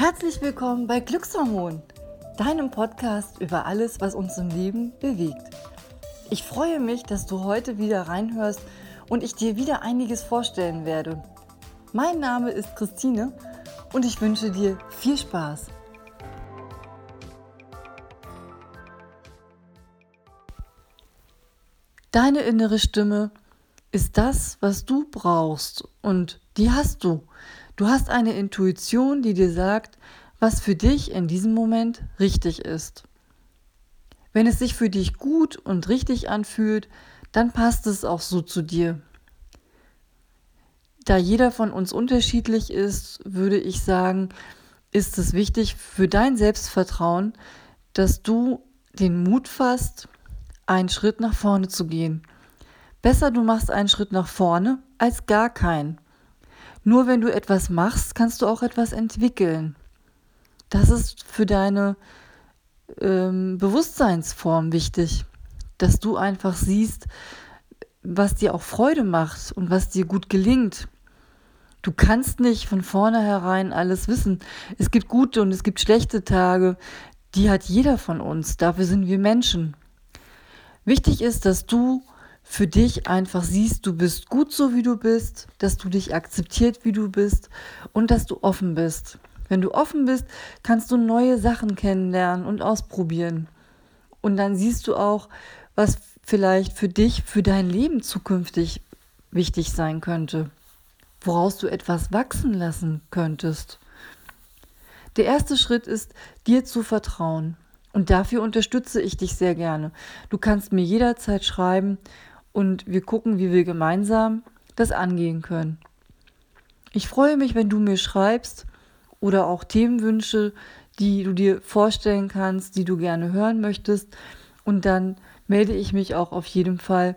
Herzlich willkommen bei Glückshormon, deinem Podcast über alles, was uns im Leben bewegt. Ich freue mich, dass du heute wieder reinhörst und ich dir wieder einiges vorstellen werde. Mein Name ist Christine und ich wünsche dir viel Spaß. Deine innere Stimme ist das, was du brauchst und die hast du. Du hast eine Intuition, die dir sagt, was für dich in diesem Moment richtig ist. Wenn es sich für dich gut und richtig anfühlt, dann passt es auch so zu dir. Da jeder von uns unterschiedlich ist, würde ich sagen, ist es wichtig für dein Selbstvertrauen, dass du den Mut fasst, einen Schritt nach vorne zu gehen. Besser du machst einen Schritt nach vorne als gar keinen. Nur wenn du etwas machst, kannst du auch etwas entwickeln. Das ist für deine ähm, Bewusstseinsform wichtig, dass du einfach siehst, was dir auch Freude macht und was dir gut gelingt. Du kannst nicht von vornherein alles wissen. Es gibt gute und es gibt schlechte Tage. Die hat jeder von uns. Dafür sind wir Menschen. Wichtig ist, dass du für dich einfach siehst, du bist gut so, wie du bist, dass du dich akzeptiert, wie du bist und dass du offen bist. Wenn du offen bist, kannst du neue Sachen kennenlernen und ausprobieren. Und dann siehst du auch, was vielleicht für dich, für dein Leben zukünftig wichtig sein könnte, woraus du etwas wachsen lassen könntest. Der erste Schritt ist, dir zu vertrauen. Und dafür unterstütze ich dich sehr gerne. Du kannst mir jederzeit schreiben und wir gucken, wie wir gemeinsam das angehen können. Ich freue mich, wenn du mir schreibst oder auch Themenwünsche, die du dir vorstellen kannst, die du gerne hören möchtest. Und dann melde ich mich auch auf jeden Fall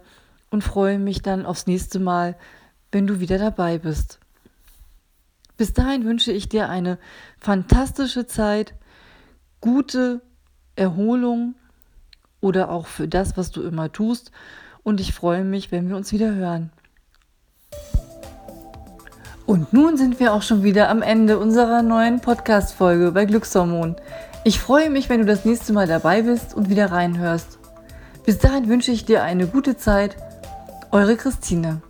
und freue mich dann aufs nächste Mal, wenn du wieder dabei bist. Bis dahin wünsche ich dir eine fantastische Zeit, gute Erholung oder auch für das, was du immer tust und ich freue mich, wenn wir uns wieder hören. Und nun sind wir auch schon wieder am Ende unserer neuen Podcast-Folge bei Glückshormon. Ich freue mich, wenn du das nächste Mal dabei bist und wieder reinhörst. Bis dahin wünsche ich dir eine gute Zeit. Eure Christine.